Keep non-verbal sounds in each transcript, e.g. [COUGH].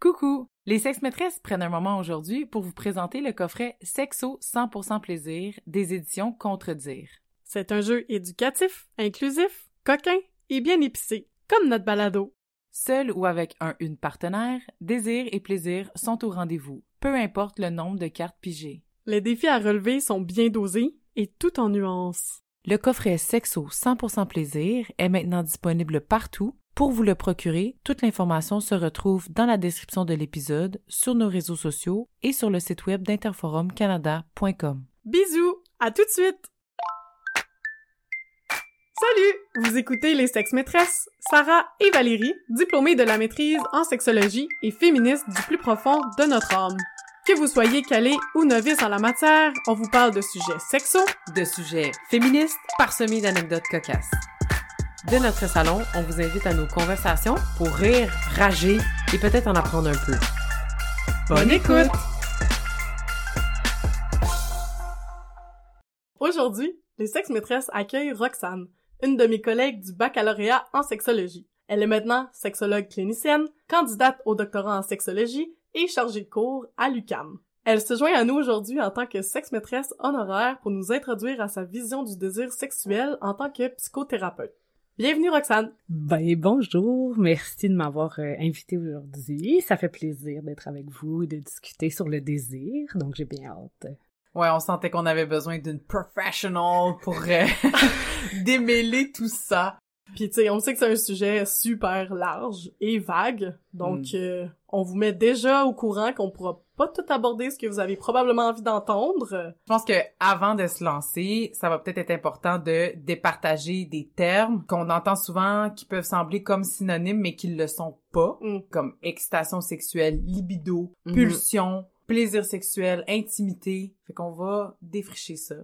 Coucou! Les sex-maîtresses prennent un moment aujourd'hui pour vous présenter le coffret Sexo 100% plaisir des éditions Contredire. C'est un jeu éducatif, inclusif, coquin et bien épicé, comme notre balado. Seul ou avec un une partenaire, désir et plaisir sont au rendez-vous, peu importe le nombre de cartes pigées. Les défis à relever sont bien dosés et tout en nuances. Le coffret Sexo 100% plaisir est maintenant disponible partout. Pour vous le procurer, toute l'information se retrouve dans la description de l'épisode, sur nos réseaux sociaux et sur le site web d'interforumcanada.com. Bisous! À tout de suite! Salut! Vous écoutez Les Sex Maîtresses, Sarah et Valérie, diplômées de la maîtrise en sexologie et féministes du plus profond de notre âme. Que vous soyez calé ou novice en la matière, on vous parle de sujets sexos, De sujets féministes parsemés d'anecdotes cocasses. De notre salon, on vous invite à nos conversations pour rire, rager et peut-être en apprendre un peu. Bonne écoute! Aujourd'hui, les Sex Maîtresses accueillent Roxane, une de mes collègues du baccalauréat en sexologie. Elle est maintenant sexologue clinicienne, candidate au doctorat en sexologie et chargée de cours à l'UCAM. Elle se joint à nous aujourd'hui en tant que sex-maîtresse honoraire pour nous introduire à sa vision du désir sexuel en tant que psychothérapeute. Bienvenue Roxane! Ben bonjour, merci de m'avoir euh, invité aujourd'hui. Ça fait plaisir d'être avec vous et de discuter sur le désir, donc j'ai bien hâte. Ouais, on sentait qu'on avait besoin d'une professional pour euh, [LAUGHS] démêler tout ça. Puis tu sais, on sait que c'est un sujet super large et vague, donc Mm. euh, on vous met déjà au courant qu'on pourra pas tout aborder ce que vous avez probablement envie d'entendre. Je pense que avant de se lancer, ça va peut-être être important de départager des termes qu'on entend souvent qui peuvent sembler comme synonymes mais qui le sont pas, Mm. comme excitation sexuelle, libido, Mhm. pulsion, plaisir sexuel, intimité. Fait qu'on va défricher ça.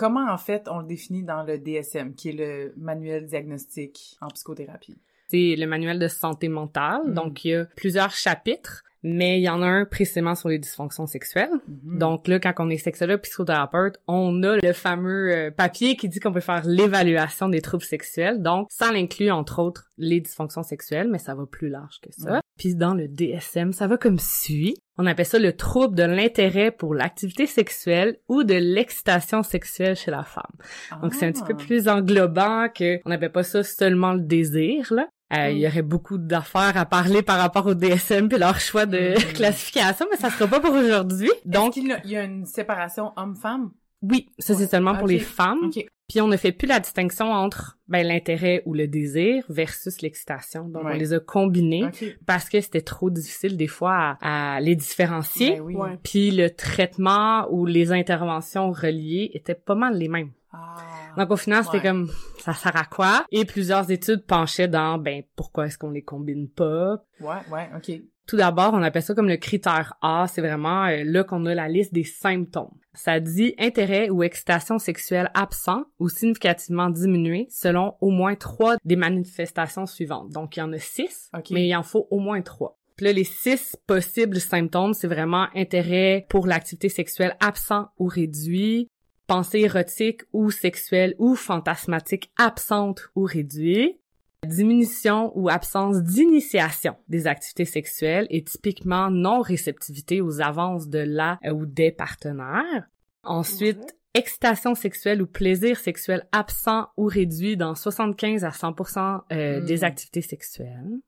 Comment en fait on le définit dans le DSM, qui est le manuel diagnostique en psychothérapie? C'est le manuel de santé mentale, Mm. donc il y a plusieurs chapitres, mais il y en a un précisément sur les dysfonctions sexuelles. Mhm. Donc là, quand on est sexologue psychothérapeute, on a le fameux euh, papier qui dit qu'on peut faire l'évaluation des troubles sexuels. Donc, ça inclut entre autres les dysfonctions sexuelles, mais ça va plus large que ça. Ouais. Puis dans le DSM, ça va comme suit. On appelle ça le trouble de l'intérêt pour l'activité sexuelle ou de l'excitation sexuelle chez la femme. Donc c'est un petit peu Ah. plus englobant que on n'appelle pas ça seulement le désir là. Euh, Il y Mm. aurait beaucoup d'affaires à parler par rapport au DSM puis leur choix de Mm. [LAUGHS] classification, mais ça sera pas pour aujourd'hui. Donc, il y a- une séparation homme-femme? oui, ça c'est seulement pour les femmes. OK. Puis on ne fait plus la distinction entre ben, l'intérêt ou le désir versus l'excitation. Donc Ouais. on les a combinés OK. parce que c'était trop difficile des fois à, à les différencier. Ben oui. Ouais. Puis le traitement ou les interventions reliées étaient pas mal les mêmes. Ah. Donc au final, c'était Ouais. comme ça sert à quoi? Et plusieurs études penchaient dans ben pourquoi est-ce qu'on les combine pas? Ouais, ouais, OK. Tout d'abord, on appelle ça comme le critère A, c'est vraiment euh, là qu'on a la liste des symptômes. Ça dit intérêt ou excitation sexuelle absent ou significativement diminué selon au moins trois des manifestations suivantes. Donc il y en a six, mais il en faut au moins trois. Puis là, les six possibles symptômes, c'est vraiment intérêt pour l'activité sexuelle absent ou réduit, pensée érotique ou sexuelle ou fantasmatique absente ou réduite, diminution ou absence d'initiation des activités sexuelles et typiquement non-réceptivité aux avances de la ou des partenaires. Ensuite, excitation sexuelle ou plaisir sexuel absent ou réduit dans 75 à 100% euh, Mm. des activités sexuelles.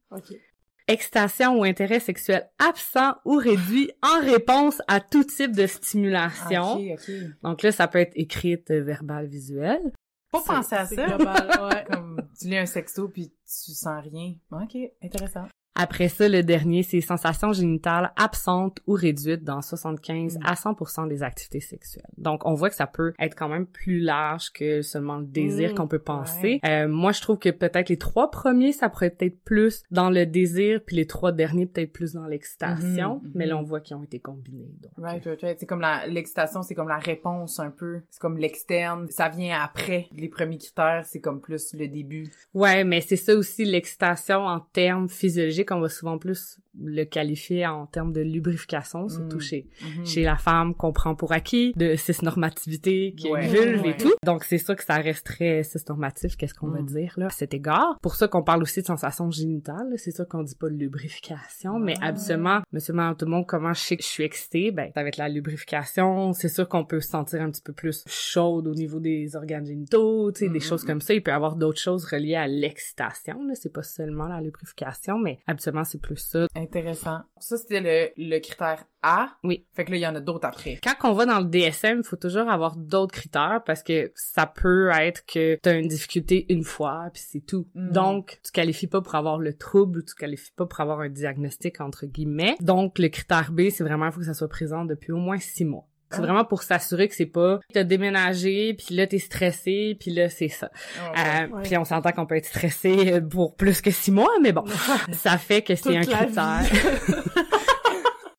Excitation ou intérêt sexuel absent ou réduit en réponse à tout type de stimulation. OK, OK. Donc là, ça peut être écrite, euh, verbale, visuelle. Pas penser à ça. global, [LAUGHS] ouais. Comme tu lis un sexto puis tu sens rien. OK, intéressant. Après ça, le dernier, c'est sensations génitales absentes ou réduites dans 75 Mm. à 100% des activités sexuelles. Donc, on voit que ça peut être quand même plus large que seulement le désir Mm. qu'on peut penser. Euh, moi, je trouve que peut-être les trois premiers, ça pourrait être plus dans le désir, puis les trois derniers, peut-être plus dans l'excitation. Mhm, Mais là, on voit qu'ils ont été combinés. Donc, Right, right, right. C'est comme la, l'excitation, c'est comme la réponse un peu. C'est comme l'externe. Ça vient après. Les premiers critères, c'est comme plus le début. Ouais, mais c'est ça aussi l'excitation en termes physiologiques. On va souvent plus le qualifier en termes de lubrification, surtout Mm. chez Mhm. chez la femme qu'on prend pour acquis, de cisnormativité, qui est Ouais, une vulve ouais. et tout. Donc c'est ça que ça reste très cisnormatif, qu'est-ce qu'on va Mm. dire là à cet égard. Pour ça qu'on parle aussi de sensation génitale, c'est ça qu'on dit pas lubrification, mais habituellement, monsieur, madame, tout le monde, comment je sais que je suis excitée, ben ça va être la lubrification. C'est sûr qu'on peut se sentir un petit peu plus chaude au niveau des organes génitaux, tu sais, des Mm, choses mm, comme ça. Il peut y avoir d'autres choses reliées à l'excitation, là. C'est pas seulement la lubrification, mais habituellement c'est plus ça. Intéressant. Ça, c'était le, le critère A. Oui. Fait que là, il y en a d'autres après. Quand on va dans le DSM, il faut toujours avoir d'autres critères parce que ça peut être que tu as une difficulté une fois puis c'est tout. Mhm. Donc, tu qualifies pas pour avoir le trouble ou tu qualifies pas pour avoir un diagnostic entre guillemets. Donc, le critère B, c'est vraiment il faut que ça soit présent depuis au moins six mois. C'est Ah. vraiment pour s'assurer que c'est pas t'as déménagé puis là t'es stressé puis là c'est ça. Ah, Euh, Ouais. Puis on s'entend qu'on peut être stressé euh, pour plus que six mois, mais bon, ça fait que c'est un critère. [LAUGHS]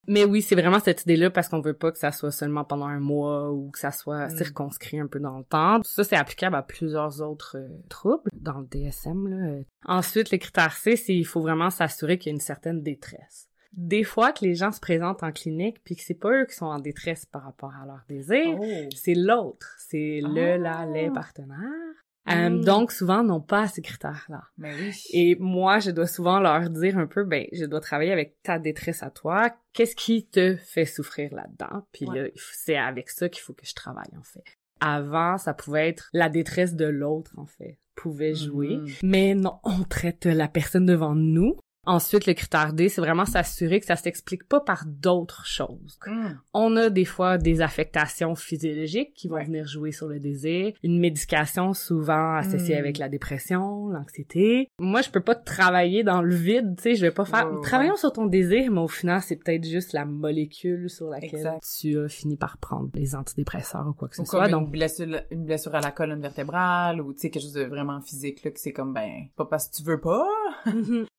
Mais oui, c'est vraiment cette idée-là parce qu'on veut pas que ça soit seulement pendant un mois ou que ça soit Mm. circonscrit un peu dans le temps. Ça, c'est applicable à plusieurs autres euh, troubles dans le DSM. Là. Ensuite, le critère C, c'est il faut vraiment s'assurer qu'il y a une certaine détresse. Des fois que les gens se présentent en clinique puis que c'est pas eux qui sont en détresse par rapport à leur désir, Oh. c'est l'autre, c'est le, la, Ah. les partenaires. Euh, Mm. Donc souvent n'ont pas ces critères-là. Mais oui. Et moi, je dois souvent leur dire un peu, ben, je dois travailler avec ta détresse à toi. Qu'est-ce qui te fait souffrir là-dedans? Puis Ouais. là, c'est avec ça qu'il faut que je travaille, en fait. Avant, ça pouvait être la détresse de l'autre, en fait, pouvait jouer. Mhm. Mais non, on traite la personne devant nous. Ensuite, le critère D, c'est vraiment s'assurer que ça s'explique pas par d'autres choses. Mm. On a des fois des affectations physiologiques qui vont Ouais. venir jouer sur le désir, une médication souvent associée Mm. avec la dépression, l'anxiété. Moi, je peux pas travailler dans le vide, tu sais, je vais pas faire Ouais, ouais, travaillons sur ton désir, mais au final, c'est peut-être juste la molécule sur laquelle Exact. tu as fini par prendre les antidépresseurs ou quoi que ce Ou soit. comme Donc une blessure, une blessure à la colonne vertébrale ou tu sais quelque chose de vraiment physique là que c'est comme ben pas parce que tu veux pas.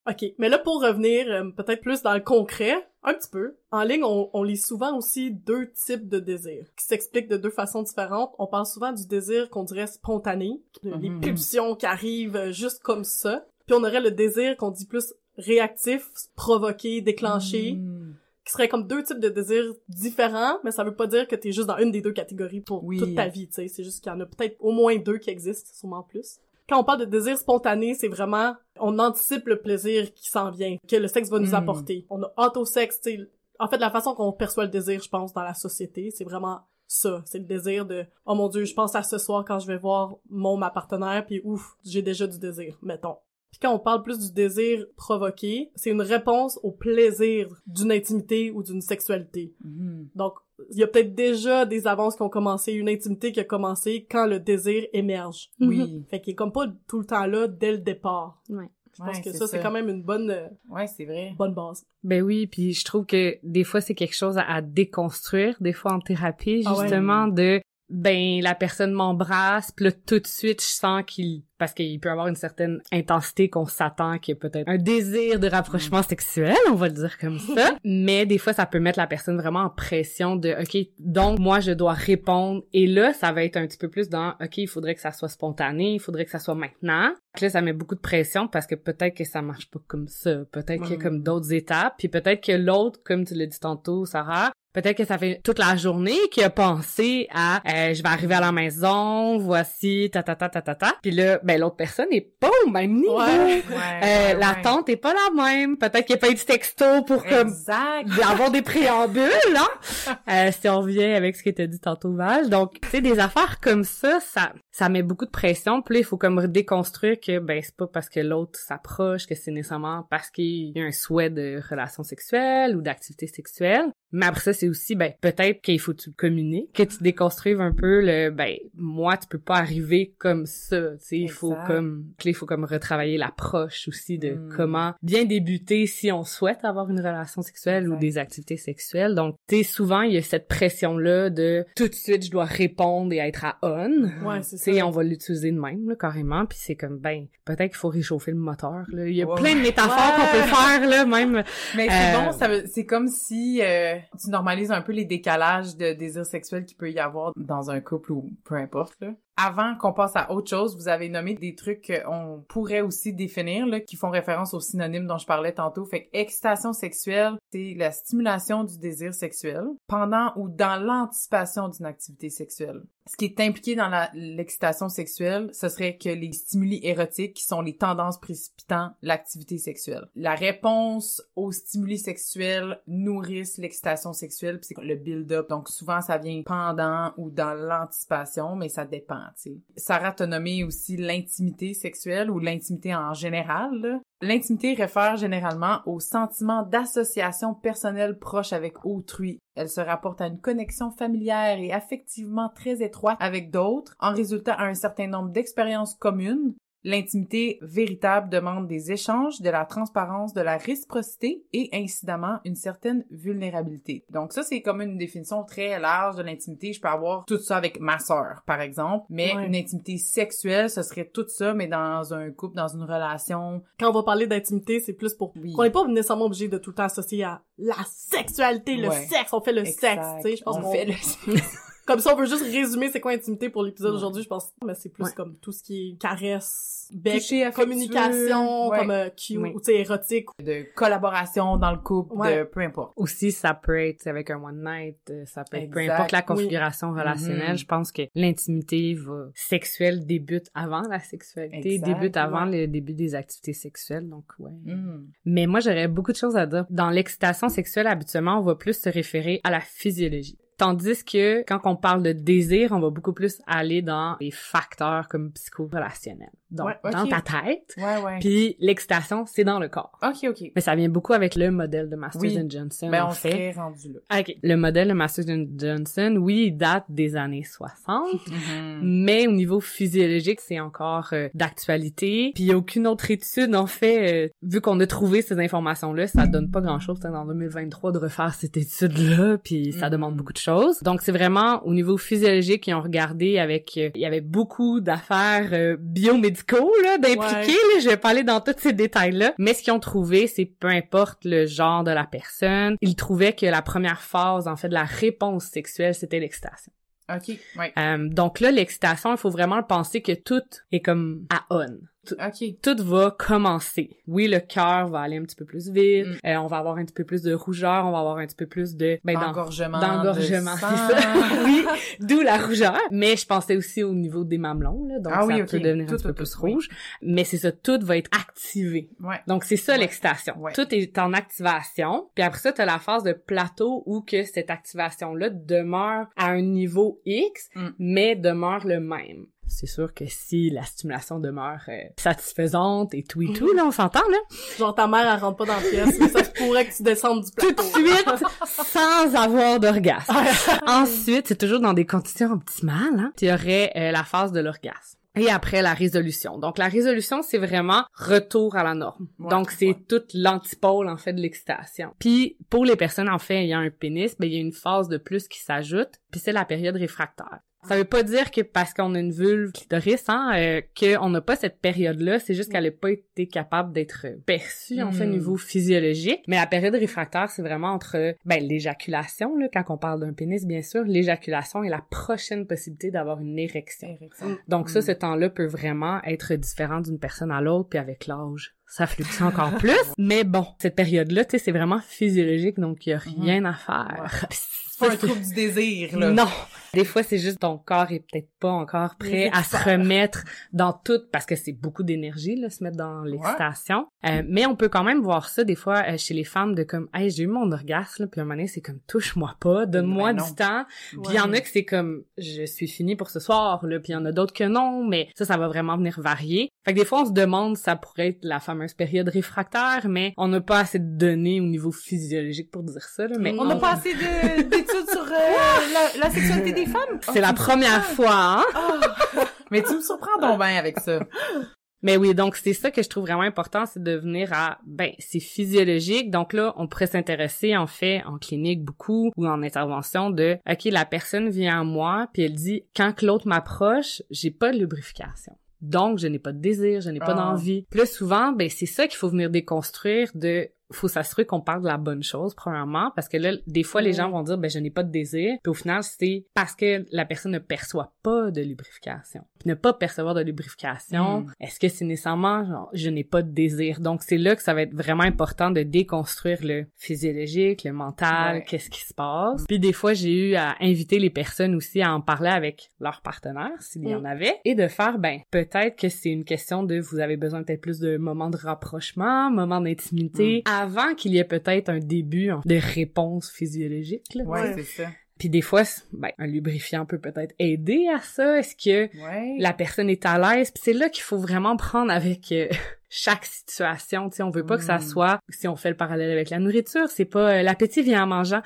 OK, mais là, pour revenir euh, peut-être plus dans le concret, un petit peu, en ligne, on, on lit souvent aussi deux types de désirs qui s'expliquent de deux façons différentes. On parle souvent du désir qu'on dirait spontané, les Mhm. pulsions qui arrivent euh, juste comme ça. Puis on aurait le désir qu'on dit plus réactif, provoqué, déclenché, Mm. qui serait comme deux types de désirs différents, mais ça veut pas dire que t'es juste dans une des deux catégories pour Oui. toute ta vie, tu sais. C'est juste qu'il y en a peut-être au moins deux qui existent, sûrement plus. Quand on parle de désir spontané, c'est vraiment, on anticipe le plaisir qui s'en vient, que le sexe va nous Mm. apporter. On a autosexe, tu sais. En fait, la façon qu'on perçoit le désir, je pense, dans la société, c'est vraiment ça. C'est le désir de, oh mon dieu, je pense à ce soir quand je vais voir mon, ma partenaire, puis ouf, j'ai déjà du désir, mettons. Puis quand on parle plus du désir provoqué, c'est une réponse au plaisir d'une intimité ou d'une sexualité. Mhm. Donc, il y a peut-être déjà des avances qui ont commencé, une intimité qui a commencé quand le désir émerge. Oui. Fait qu'il est comme pas tout le temps là dès le départ. Ouais. Je pense Ouais, que ça, c'est quand même une bonne, euh, Ouais, c'est vrai. bonne base. Ben oui, puis je trouve que des fois c'est quelque chose à, à déconstruire, des fois en thérapie, Ah ouais. justement de ben la personne m'embrasse, puis là tout de suite je sens qu'il parce qu'il peut avoir une certaine intensité qu'on s'attend qu'il y ait peut-être un désir de rapprochement sexuel, on va le dire comme ça, [LAUGHS] mais des fois ça peut mettre la personne vraiment en pression de OK, donc moi je dois répondre et là ça va être un petit peu plus dans OK, il faudrait que ça soit spontané, il faudrait que ça soit maintenant. Donc Là, ça met beaucoup de pression parce que peut-être que ça marche pas comme ça. Peut-être qu'il y a Mm. comme d'autres étapes. Puis peut-être que l'autre, comme tu l'as dit tantôt, Sarah, peut-être que ça fait toute la journée qu'il a pensé à euh, je vais arriver à la maison, voici ta ta ta ta ta ta. Puis là, ben l'autre personne est pas au même niveau. Ouais. Ouais, Euh, ouais, la ouais. tante est pas la même. Peut-être qu'il n'y a pas eu de texto pour comme avoir des préambules, hein? [LAUGHS] Euh, si on revient avec ce que t'as dit tantôt, Val. Donc, tu sais, des affaires comme ça, ça, ça met beaucoup de pression. Puis là, il faut comme déconstruire que, ben, c'est pas parce que l'autre s'approche que c'est nécessairement parce qu'il y a un souhait de relation sexuelle ou d'activité sexuelle. Mais après ça, c'est aussi, ben, peut-être qu'il faut que tu communiques, que tu déconstruives un peu le, ben, moi, tu peux pas arriver comme ça, tu sais, il faut comme, là, il faut comme retravailler l'approche aussi de Mm. comment bien débuter si on souhaite avoir une relation sexuelle ou des activités sexuelles. Donc, tu sais, souvent, il y a cette pression-là de tout de suite, je dois répondre et être à on. Ouais, c'est sais, on va l'utiliser de même, là, carrément, puis c'est comme, ben, peut-être qu'il faut réchauffer le moteur, là. Il y a plein de métaphores qu'on peut faire, là, même. Mais c'est Euh, bon, ça veut- c'est comme si euh, tu normalises un peu les décalages de désir sexuel qu'il peut y avoir dans un couple ou peu importe là. Avant qu'on passe à autre chose, vous avez nommé des trucs qu'on pourrait aussi définir, là, qui font référence aux synonymes dont je parlais tantôt. Fait que excitation sexuelle, c'est la stimulation du désir sexuel pendant ou dans l'anticipation d'une activité sexuelle. Ce qui est impliqué dans l'excitation sexuelle, ce serait que les stimuli érotiques, qui sont les tendances précipitant l'activité sexuelle. La réponse aux stimuli sexuels nourrissent l'excitation sexuelle, puis c'est le build-up. Donc souvent, ça vient pendant ou dans l'anticipation, mais ça dépend, Sarah t'a nommé aussi l'intimité sexuelle ou l'intimité en général. L'intimité réfère généralement au sentiment d'association personnelle proche avec autrui. Elle se rapporte à une connexion familière et affectivement très étroite avec d'autres, en résultant à un certain nombre d'expériences communes, L'intimité véritable demande des échanges, de la transparence, de la réciprocité et incidemment une certaine vulnérabilité. Donc ça c'est comme une définition très large de l'intimité. Je peux avoir tout ça avec ma sœur par exemple, mais une intimité sexuelle ce serait tout ça mais dans un couple, dans une relation. Quand on va parler d'intimité, c'est plus pour oui. on n'est pas nécessairement obligé de tout le temps associer à la sexualité, le sexe, on fait le sexe, tu sais, je pense qu'on fait le [LAUGHS] sexe. Comme ça, on veut juste résumer c'est quoi intimité pour l'épisode d'aujourd'hui, je pense. Mais c'est plus comme tout ce qui est caresse, bec, communication, comme euh, cute, ou tu sais, érotique. De collaboration dans le couple, de peu importe. Aussi, ça peut être avec un one night, euh, ça peut être peu importe la configuration relationnelle. Mm-hmm. Je pense que l'intimité va sexuelle débute avant la sexualité, débute avant le début des activités sexuelles, donc ouais. Mm. Mais moi, j'aurais beaucoup de choses à dire. Dans l'excitation sexuelle, habituellement, on va plus se référer à la physiologie. Tandis que quand on parle de désir, on va beaucoup plus aller dans les facteurs comme psycho-relationnels. Donc, dans ta tête. Ouais, ouais. Puis l'excitation, c'est dans le corps. OK, OK. Mais ça vient beaucoup avec le modèle de Masters oui. Johnson. Ben, on serait rendu là. OK. Le modèle de Masters Johnson, oui, il date des années 60. Mm-hmm. [LAUGHS] Mais au niveau physiologique, c'est encore euh, d'actualité. Puis il a aucune autre étude, en fait, euh, vu qu'on a trouvé ces informations-là, ça donne pas grand-chose dans 2023 de refaire cette étude-là. Puis ça mm-hmm. demande beaucoup de Donc c'est vraiment au niveau physiologique qu'ils ont regardé avec... Euh, il y avait beaucoup d'affaires biomédicales là, d'impliquer. Je vais pas aller dans tous ces détails-là. Mais ce qu'ils ont trouvé, c'est peu importe le genre de la personne, ils trouvaient que la première phase, en fait, de la réponse sexuelle, c'était l'excitation. OK, ouais. Euh, donc là, l'excitation, il faut vraiment penser que tout est comme à on. Tout va commencer. Oui, le cœur va aller un petit peu plus vite. Mm. Euh, on va avoir un petit peu plus de rougeur. On va avoir un petit peu plus de... Ben, d'engorgement. D'engorgement, c'est ça. [LAUGHS] oui, d'où la rougeur. Mais je pensais aussi au niveau des mamelons, là. Donc, ah, ça oui, peut devenir un petit peu plus rouge. Mais c'est ça, tout va être activé. Ouais. Donc, c'est ça l'excitation. Tout est en activation. Puis après ça, tu as la phase de plateau où que cette activation-là demeure à un niveau X, mm. mais demeure le même c'est sûr que si la stimulation demeure euh, satisfaisante et tout et tout, là, on s'entend, là. Genre, ta mère, elle rentre pas dans la pièce, mais ça se pourrait que tu descendes du plateau. Tout de suite, sans avoir d'orgasme. [LAUGHS] Ensuite, c'est toujours dans des conditions optimales, hein. Tu aurais euh, la phase de l'orgasme. Et après la résolution. Donc la résolution, c'est vraiment retour à la norme. Donc c'est toute l'antipôle en fait de l'excitation. Puis pour les personnes en fait ayant un pénis, ben il y a une phase de plus qui s'ajoute, puis c'est la période réfractaire. Ça veut pas dire que parce qu'on a une vulve clitoris, hein, euh, qu'on n'a pas cette période-là. C'est juste qu'elle n'a pas été capable d'être perçue, en fait, au hmm. niveau physiologique. Mais la période réfractaire, c'est vraiment entre, ben, l'éjaculation, là, quand on parle d'un pénis, bien sûr, l'éjaculation et la prochaine possibilité d'avoir une érection. Donc ça, hmm. ce temps-là peut vraiment être différent d'une personne à l'autre, puis avec l'âge, ça fluctue encore plus. [LAUGHS] Mais bon, cette période-là, tu sais, c'est vraiment physiologique, donc il y a hmm. rien à faire. C'est pas un trouble du désir, là. Non. Des fois, c'est juste ton corps est peut-être pas encore prêt à se remettre dans tout, parce que c'est beaucoup d'énergie, là, se mettre dans l'excitation. Euh, mais on peut quand même voir ça, des fois, euh, chez les femmes, de comme, hey, j'ai eu mon orgasme, là, puis un moment donné, c'est comme, touche-moi pas, donne-moi ben du temps. Puis il y en a que c'est comme, je suis fini pour ce soir, là, puis il y en a d'autres que non, mais ça, ça va vraiment venir varier. Fait que des fois, on se demande, ça pourrait être la fameuse période réfractaire, mais on n'a pas assez de données au niveau physiologique pour dire ça, là, mais on n'a pas assez sur euh, la, sexualité des femmes? [LAUGHS] C'est la première fois, hein? Oh. [LAUGHS] Mais tu me surprends donc bien avec ça. Mais oui, donc c'est ça que je trouve vraiment important, c'est de venir à, ben, c'est physiologique. Donc là, on pourrait s'intéresser en fait en clinique beaucoup ou en intervention de, ok, la personne vient à moi puis elle dit, quand l'autre m'approche, j'ai pas de lubrification. Donc, je n'ai pas de désir, je n'ai pas ah. d'envie. Plus souvent, ben c'est ça qu'il faut venir déconstruire de faut s'assurer qu'on parle de la bonne chose premièrement parce que là des fois les gens vont dire ben je n'ai pas de désir puis au final c'est parce que la personne ne perçoit pas de lubrification puis ne pas percevoir de lubrification Mm. est-ce que c'est nécessairement genre je n'ai pas de désir? Donc c'est là que ça va être vraiment important de déconstruire le physiologique le mental Ouais. qu'est-ce qui se passe puis des fois j'ai eu à inviter les personnes aussi à en parler avec leur partenaire s'il y Mm. en avait et de faire ben peut-être que c'est une question de vous avez besoin peut-être plus de moments de rapprochement moments d'intimité avant qu'il y ait peut-être un début de réponse physiologique là. Ouais, c'est ça. puis des fois ben un lubrifiant peut peut-être aider à ça est-ce que Ouais. la personne est à l'aise? Puis c'est là qu'il faut vraiment prendre avec euh, chaque situation tu sais on veut pas que ça Mm. soit si on fait le parallèle avec la nourriture c'est pas euh, l'appétit vient en mangeant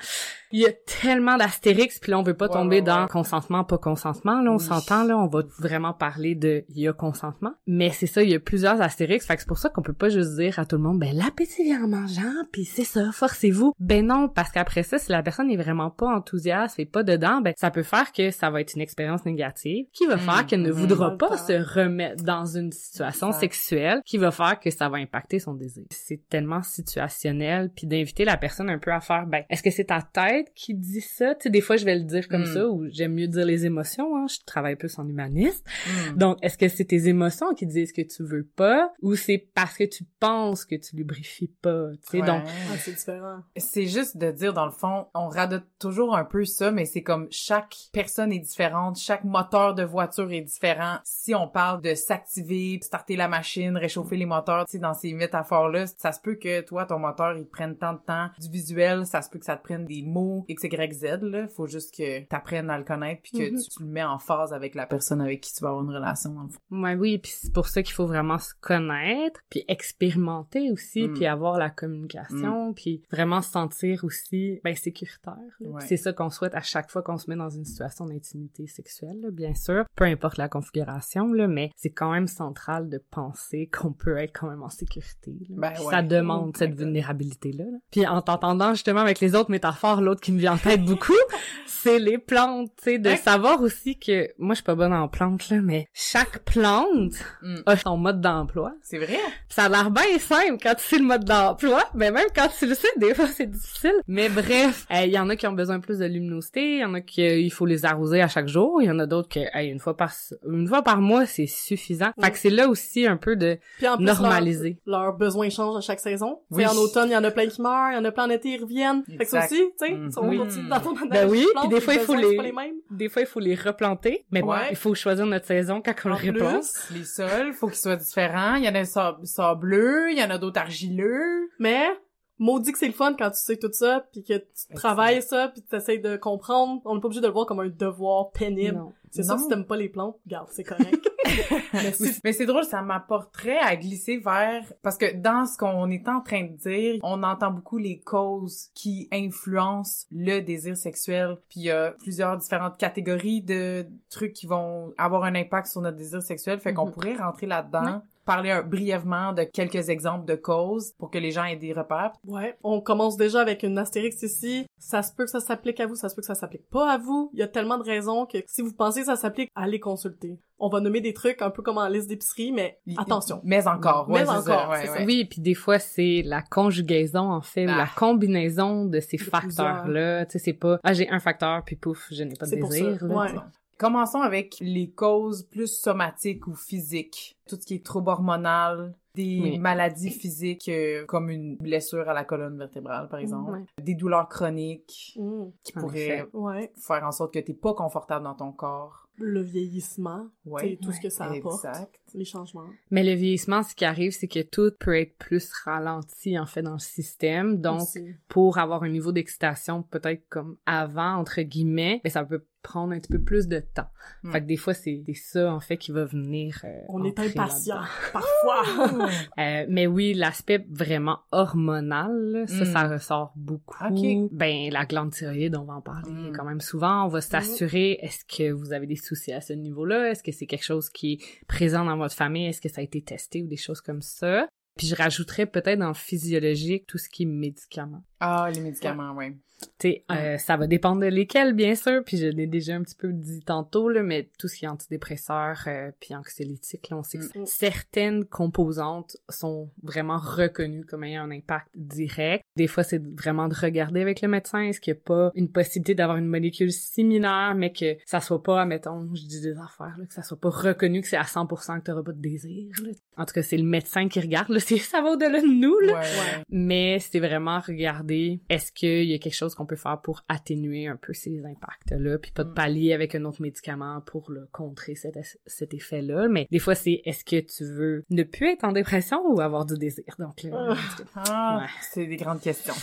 il y a tellement d'astérix puis là on veut pas tomber dans consentement pas consentement là on Oui. s'entend là on va vraiment parler de il y a consentement mais c'est ça il y a plusieurs astérix fait que c'est pour ça qu'on peut pas juste dire à tout le monde ben l'appétit vient en mangeant puis c'est ça forcez-vous ben non parce qu'après ça si la personne est vraiment pas enthousiaste et pas dedans ben ça peut faire que ça va être une expérience négative qui va Mm, faire qu'elle ne mm. voudra pas se remettre dans une situation sexuelle qui va faire que ça va impacter son désir c'est tellement situationnel puis d'inviter la personne un peu à faire ben est-ce que c'est ta tête qui dit ça? Tu sais des fois je vais le dire comme Mm. ça ou j'aime mieux dire les émotions hein je travaille plus en humaniste Mm. donc, est-ce que c'est tes émotions qui disent que tu veux pas ou c'est parce que tu penses que tu lubrifies pas, tu sais? Ouais. Donc, Ah, c'est différent. C'est juste de dire, dans le fond, on radote toujours un peu ça, mais c'est comme chaque personne est différente, chaque moteur de voiture est différent. Si on parle de s'activer, starter la machine, réchauffer les moteurs, tu sais, dans ces métaphores-là, ça se peut que toi, ton moteur, il prenne tant de temps. Du visuel, ça se peut que ça te prenne des mots X, Y, Z, là. Faut juste que t'apprennes à le connaître puis que Mhm. tu, tu le mets en phase avec la personne avec qui tu vas avoir une relation, le fond. ouais, oui, puis c'est pour ça qu'il faut vraiment se connaître, puis expérimenter aussi, Mm. puis avoir la communication, puis vraiment se sentir aussi, ben, sécuritaire. Ouais. C'est ça qu'on souhaite à chaque fois qu'on se met dans une situation d'intimité sexuelle, là, bien sûr. Peu importe la configuration, là, mais c'est quand même central de penser qu'on peut être quand même en sécurité. Ben ouais. Ça demande cette vulnérabilité-là. là. Puis en t'entendant justement avec les autres métaphores, l'autre qui me vient en tête beaucoup, [LAUGHS] c'est les plantes, tu sais, de Ouais. savoir aussi que, moi je suis pas bonne en plantes, là, mais chaque plante Mm. a son mode d'emploi. C'est vrai? Puis ça a l'air bien simple quand tu sais le mode d'emploi, mais même quand tu le sais, des fois c'est difficile. Mais bref, euh, il y en a qui ont besoin plus de luminosité, il y en a qui euh, il faut les arroser à chaque jour, il y en a d'autres que hey, une fois par une fois par mois c'est suffisant. Fait Mm. que c'est là aussi un peu de Puis en plus, normaliser. Leurs leurs besoins changent à chaque saison. Oui. En automne, il y en a plein qui meurent, il y en a plein en été, ils reviennent. Fait que ça Exact. aussi, tu sais, Mhm. on Oui. continue dans ton Ben oui, puis des fois, il faut les- les mêmes. Des fois il faut les replanter, mais Ouais. il faut choisir notre saison quand on En le replante. plus, Les sols, faut qu'ils soient différents. Il y en a sab- sableux, il y en a d'autres argileux. mais maudit que c'est le fun quand tu sais tout ça, puis que tu travailles ça, puis tu essayes de comprendre. On n'est pas obligé de le voir comme un devoir pénible. C'est ça, si t'aimes pas les plantes, regarde, c'est correct. [LAUGHS] [LAUGHS] mais c'est drôle, ça m'apporterait à glisser vers... Parce que dans ce qu'on est en train de dire, on entend beaucoup les causes qui influencent le désir sexuel. Puis il y a plusieurs différentes catégories de trucs qui vont avoir un impact sur notre désir sexuel. Fait qu'on Mhm. pourrait rentrer là-dedans, parler brièvement de quelques exemples de causes pour que les gens aient des repères. Ouais, on commence déjà avec une astérix ici. Ça se peut que ça s'applique à vous, ça se peut que ça s'applique pas à vous. Il y a tellement de raisons que si vous pensez que ça s'applique, allez consulter. On va nommer des trucs un peu comme en liste d'épicerie, mais attention. Mais encore. Mais ouais, ça, encore, ouais, ouais. Oui, puis des fois c'est la conjugaison en fait, ou la Ah. combinaison de ces facteurs-là. Tu sais, c'est pas ah j'ai un facteur puis pouf, je n'ai pas de C'est pour désir. ça, là. ouais. Commençons avec les causes plus somatiques ou physiques. Tout ce qui est trouble hormonal, des Oui. maladies physiques euh, comme une blessure à la colonne vertébrale, par exemple. Ouais. Des douleurs chroniques Mm, qui En pourraient ouais. faire en sorte que t'es pas confortable dans ton corps. Le vieillissement, Ouais. tout ce que ça apporte. Exact. Les changements. Mais le vieillissement, ce qui arrive, c'est que tout peut être plus ralenti en fait dans le système. Donc, Aussi. pour avoir un niveau d'excitation peut-être comme avant entre guillemets, mais ça peut prendre un petit peu plus de temps. Mm. Fait que des fois c'est ça en fait qui va venir. euh, On est impatient, [LAUGHS] parfois. [LAUGHS] Euh, mais oui, l'aspect vraiment hormonal, là, ça, Mm. ça ressort beaucoup. Ok. Ben, la glande thyroïde, on va en parler Mm. quand même souvent. On va s'assurer, est-ce que vous avez des soucis à ce niveau-là? Est-ce que c'est quelque chose qui est présent dans votre famille? Est-ce que ça a été testé ou des choses comme ça? Puis je rajouterais peut-être dans le physiologique tout ce qui est médicaments. Ah, les médicaments, ouais. Euh, ça va dépendre de lesquels, bien sûr, puis je l'ai déjà un petit peu dit tantôt, là, mais tout ce qui est antidépresseur euh, puis anxiolytique, là, on sait que Mm. certaines composantes sont vraiment reconnues comme ayant un impact direct. Des fois, c'est vraiment de regarder avec le médecin, est-ce qu'il n'y a pas une possibilité d'avoir une molécule similaire, mais que ça soit pas, mettons, je dis des affaires, là, que ça soit pas reconnu que c'est à 100% que t'auras pas de désir. là. En tout cas, c'est le médecin qui regarde, là, [LAUGHS] ça va au-delà de nous, là. Ouais, ouais. Mais c'est vraiment regarder est-ce qu'il y a quelque chose qu'on peut faire pour atténuer un peu ces impacts-là, puis pas de Mm. pallier avec un autre médicament pour le contrer cet, cet effet-là. Mais des fois, c'est est-ce que tu veux ne plus être en dépression ou avoir du désir? Donc Ah. Ah, Ouais. c'est des grandes questions.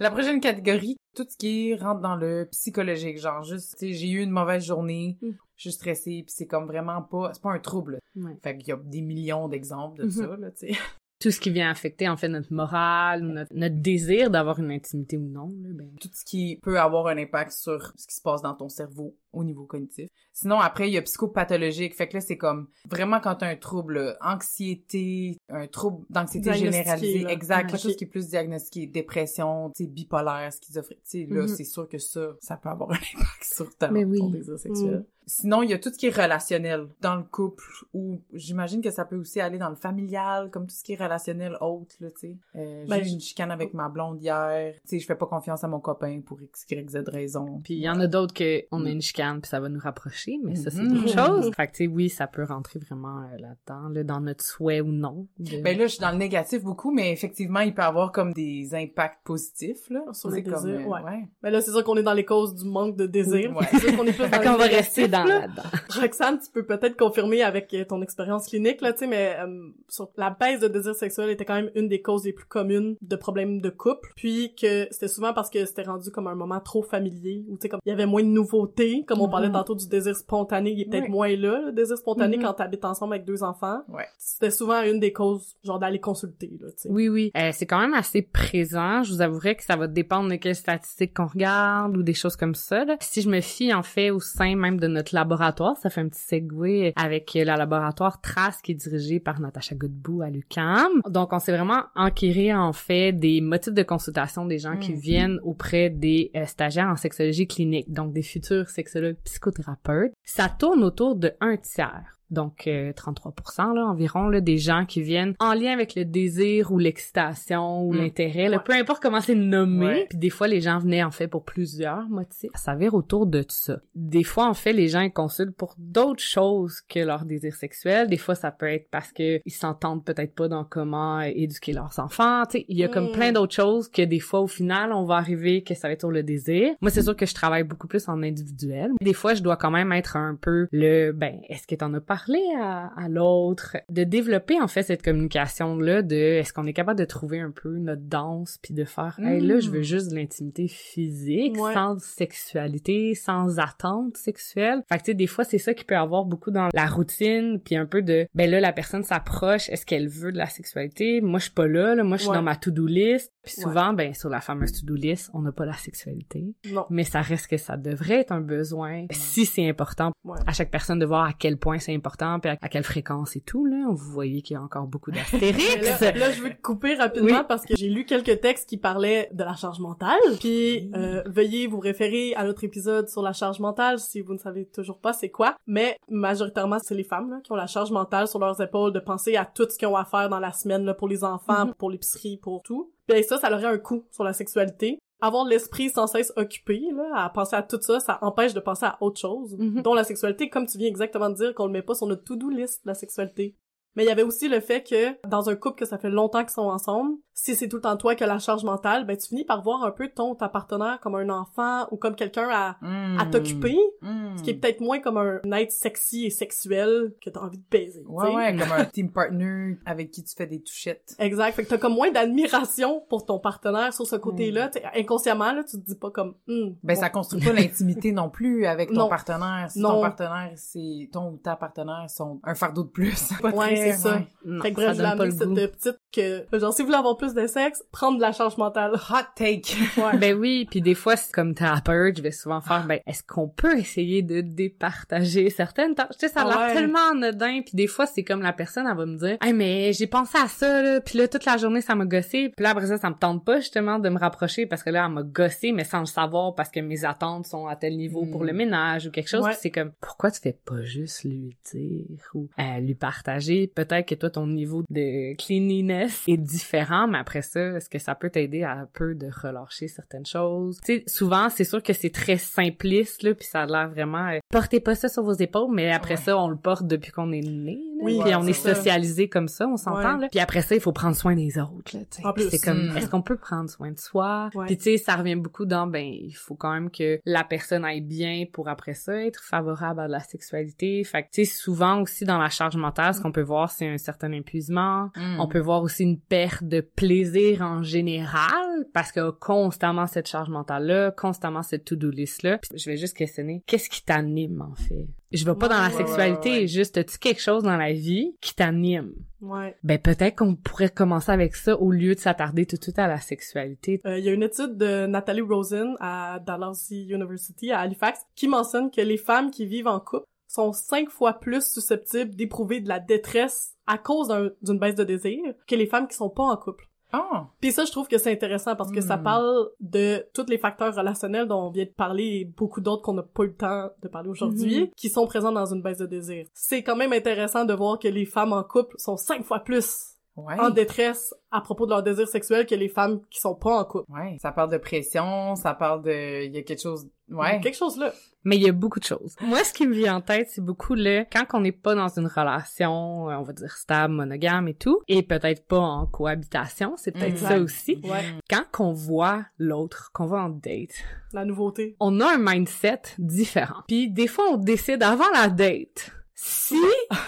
La prochaine catégorie, tout ce qui rentre dans le psychologique, genre juste, tu sais, j'ai eu une mauvaise journée, Mm. je suis stressée, puis c'est comme vraiment pas, c'est pas un trouble. ouais. Fait qu'il y a des millions d'exemples de Mhm. ça, là, tu sais. Tout ce qui vient affecter en fait notre morale, notre, désir d'avoir une intimité ou non, là, ben, Tout ce qui peut avoir un impact sur ce qui se passe dans ton cerveau au niveau cognitif. Sinon, après, il y a psychopathologique. Fait que là, c'est comme vraiment quand t'as un trouble, là, anxiété, un trouble d'anxiété généralisée, là. exact, quelque chose qui est plus diagnostiqué, dépression, tu sais, bipolaire, schizophrénie. Tu sais, là, Mhm. c'est sûr que ça, ça peut avoir [LAUGHS] un impact sur ta, Mais oui. ton désir sexuel. Mm. Sinon, il y a tout ce qui est relationnel dans le couple, ou j'imagine que ça peut aussi aller dans le familial, comme tout ce qui est relationnel autre, là, tu sais. Euh, Ben, j'ai eu une chicane avec ma blonde hier, tu sais, je fais pas confiance à mon copain pour x, y, z raison. Puis il y en a d'autres que on a une chicane puis ça va nous rapprocher, mais ça c'est Mhm. autre [LAUGHS] chose. Fait que tu sais oui, ça peut rentrer vraiment euh, là-dedans, là, dans notre souhait ou non. de- Ben là, je suis dans le négatif beaucoup, mais effectivement, il peut avoir comme des impacts positifs, là. Sur C'est les désirs, euh, ouais. Mais là, c'est sûr qu'on est dans les causes du manque de désir. Ouais. C'est sûr qu'on est plus [LAUGHS] dans fait qu'on va rester dans là. là-dedans. [LAUGHS] Roxane, tu peux peut-être confirmer avec euh, ton expérience clinique, là, tu sais, mais euh, sur la baisse de désir sexuel était quand même une des causes les plus communes de problèmes de couple, puis que c'était souvent parce que c'était rendu comme un moment trop familier, ou tu sais, comme il y avait moins de nouveautés, comme on Mhm. parlait tantôt du désir spontané, il est peut-être moins là, le désir spontané Mhm. quand t'habites ensemble avec deux enfants. Ouais. C'était souvent une des causes, genre d'aller consulter, là. Oui, oui. Euh, c'est quand même assez présent. Je vous avouerai que ça va dépendre de quelles statistiques qu'on regarde ou des choses comme ça. là. Si je me fie en fait au sein même de notre laboratoire, ça fait un petit segue avec le laboratoire Trace qui est dirigé par Natacha Godbout à l'UQAM. Donc on s'est vraiment enquéré en fait des motifs de consultation des gens qui Mm. viennent auprès des euh, stagiaires en sexologie clinique, donc des futurs sexologues psychothérapeutes. Ça tourne autour de un tiers. Donc euh, 33% là environ là des gens qui viennent en lien avec le désir ou l'excitation ou Mm. l'intérêt, Ouais. peu importe comment c'est nommé. Puis des fois les gens venaient en fait pour plusieurs motifs. Ça vire autour de ça. Des fois en fait les gens ils consultent pour d'autres choses que leur désir sexuel. Des fois ça peut être parce que ils s'entendent peut-être pas dans comment euh, éduquer leurs enfants. Tu sais, il y a comme Mm. plein d'autres choses que des fois au final on va arriver que ça va être sur le désir. Moi c'est sûr que je travaille beaucoup plus en individuel. Des fois je dois quand même être un peu le ben est-ce que t'en as parlé à, à l'autre de développer en fait cette communication là de est-ce qu'on est capable de trouver un peu notre danse puis de faire hey là je veux Mm. juste de l'intimité physique Ouais. sans sexualité sans attente sexuelle fait que tu sais des fois c'est ça qui peut avoir beaucoup dans la routine puis un peu de ben là la personne s'approche est-ce qu'elle veut de la sexualité? Moi je suis pas là, là. moi je suis Ouais. dans ma to-do list puis Ouais. souvent ben sur la fameuse to-do list on n'a pas la sexualité Non. mais ça reste que ça devrait être un besoin si c'est important Ouais. à chaque personne de voir à quel point c'est important puis à, à quelle fréquence et tout là vous voyez qu'il y a encore beaucoup [LAUGHS] d'astérix là, là, je veux te couper rapidement Oui. parce que j'ai lu quelques textes qui parlaient de la charge mentale. Puis euh, veuillez vous référer à notre épisode sur la charge mentale si vous ne savez toujours pas c'est quoi. Mais majoritairement, c'est les femmes là, qui ont la charge mentale sur leurs épaules de penser à tout ce qu'ils ont à faire dans la semaine là, pour les enfants, Mhm. pour l'épicerie, pour tout. Puis ça, ça aurait un coût sur la sexualité. Avoir l'esprit sans cesse occupé, là, à penser à tout ça, ça empêche de penser à autre chose, Mhm. dont la sexualité, comme tu viens exactement de dire, qu'on le met pas sur notre to-do list, la sexualité. Mais il y avait aussi le fait que dans un couple que ça fait longtemps qu'ils sont ensemble, si c'est tout le temps toi qui as la charge mentale, ben tu finis par voir un peu ton ta partenaire comme un enfant ou comme quelqu'un à, à Mm. t'occuper, Mm. ce qui est peut-être moins comme un être sexy et sexuel que t'as envie de baiser. Ouais, sais. ouais, comme un [LAUGHS] team partner avec qui tu fais des touchettes. Exact. Fait que t'as comme moins d'admiration pour ton partenaire sur ce côté-là. T'sais, Inconsciemment, là, tu te dis pas comme, Hum, Ben, bon. ça construit pas l'intimité non plus avec ton [LAUGHS] Non. partenaire. Si Non. ton partenaire, c'est ton ou ta partenaire sont un fardeau de plus. Ouais, [LAUGHS] c'est ça. ouais. Non, Fait que bref, amené cette goût. petite que, genre, si vous voulez avoir plus de sexe, prendre de la charge mentale. Hot take. [LAUGHS] Ouais. Ben oui, puis des fois, c'est comme thérapeute, je vais souvent faire, ben, est-ce qu'on peut essayer de départager certaines tâches? Tu sais, ça a l'air Ouais. tellement anodin, puis des fois, c'est comme la personne, elle va me dire, hey, mais j'ai pensé à ça, là, puis là, toute la journée, ça m'a gossé, puis là, après ça, ça me tente pas, justement, de me rapprocher, parce que là, elle m'a gossé, mais sans le savoir, parce que mes attentes sont à tel niveau pour le ménage ou quelque chose, Ouais. puis c'est comme, pourquoi tu fais pas juste lui dire ou euh, lui partager? Peut-être que toi, ton niveau de cleanliness est différent, mais après ça, est-ce que ça peut t'aider à un peu de relâcher certaines choses? Tu sais, souvent, c'est sûr que c'est très simpliste, là, puis ça a l'air vraiment, euh, portez pas ça sur vos épaules, mais après Ouais. ça, on le porte depuis qu'on est né, Oui, puis on est socialisé comme ça, on s'entend. Puis après ça, il faut prendre soin des autres, là, tu sais. En Puis plus. c'est comme, Mm. est-ce qu'on peut prendre soin de soi? Ouais. Puis tu sais, ça revient beaucoup dans, ben, il faut quand même que la personne aille bien pour après ça être favorable à la sexualité. Fait que tu sais, souvent aussi dans la charge mentale, ce qu'on peut voir, c'est un certain épuisement. Mm. On peut voir aussi une perte de plaisir en général parce que constamment cette charge mentale-là, constamment cette to-do list-là. Je vais juste questionner, qu'est-ce qui t'anime en fait? Je vais pas dans la sexualité, ouais, ouais. juste as-tu quelque chose dans la vie qui t'anime? Ouais. Ben peut-être qu'on pourrait commencer avec ça au lieu de s'attarder tout de suite à la sexualité. Euh, Il y a une étude de Nathalie Rosen à Dalhousie University à Halifax qui mentionne que les femmes qui vivent en couple sont cinq fois plus susceptibles d'éprouver de la détresse à cause d'un- d'une baisse de désir que les femmes qui sont pas en couple. Oh. Puis ça, je trouve que c'est intéressant parce que ça Hmm. parle de tous les facteurs relationnels dont on vient de parler et beaucoup d'autres qu'on n'a pas eu le temps de parler aujourd'hui, Mhm. qui sont présents dans une baisse de désir. C'est quand même intéressant de voir que les femmes en couple sont cinq fois plus Ouais. en détresse à propos de leur désir sexuel que les femmes qui sont pas en couple. Ouais. Ça parle de pression, ça parle de, il y a quelque chose, Il y a ouais. Quelque chose là. Mais il y a beaucoup de choses. Moi, ce qui me vient en tête, c'est beaucoup le quand on n'est pas dans une relation, euh, on va dire stable, monogame et tout, et peut-être pas en cohabitation, c'est peut-être ça aussi. Ouais. Quand qu'on voit l'autre, qu'on va en date, La nouveauté. on a un mindset différent. Puis des fois, on décide avant la date si